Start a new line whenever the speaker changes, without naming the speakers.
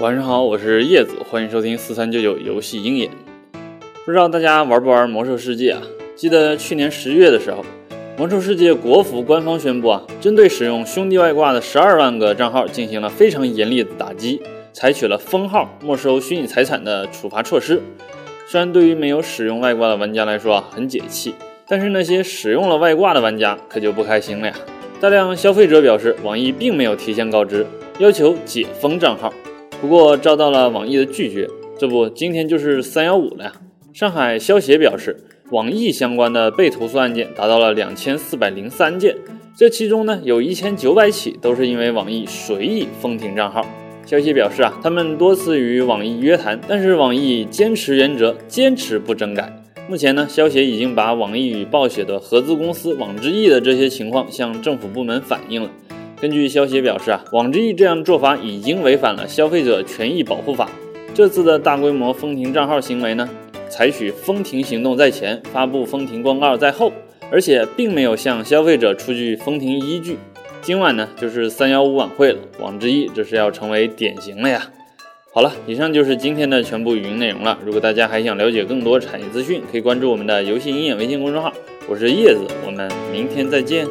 晚上好，我是叶子，欢迎收听四三九九游戏鹰眼。不知道大家玩不玩魔兽世界啊？记得去年十月的时候，魔兽世界国服官方宣布啊，针对使用兄弟外挂的十二万个账号进行了非常严厉的打击，采取了封号、没收虚拟财产的处罚措施。虽然对于没有使用外挂的玩家来说啊很解气，但是那些使用了外挂的玩家可就不开心了呀。大量消费者表示，网易并没有提前告知，要求解封账号。不过遭到了网易的拒绝，这不，今天就是三幺五了呀。上海消协表示，网易相关的被投诉案件达到了两千四百零三件，这其中呢，有一千九百起都是因为网易随意封停账号。消协表示啊，他们多次与网易约谈，但是网易坚持原则，坚持不整改。目前呢，消协已经把网易与暴雪的合资公司网之易的这些情况向政府部门反映了。根据消息表示啊，网之易这样做法已经违反了消费者权益保护法。这次的大规模封停账号行为呢，采取封停行动在前，发布封停公告在后，而且并没有向消费者出具封停依据。今晚呢，就是三幺五晚会了，网之易这是要成为典型了呀。好了，以上就是今天的全部语音内容了。如果大家还想了解更多产业资讯，可以关注我们的游戏鹰眼微信公众号。我是叶子，我们明天再见。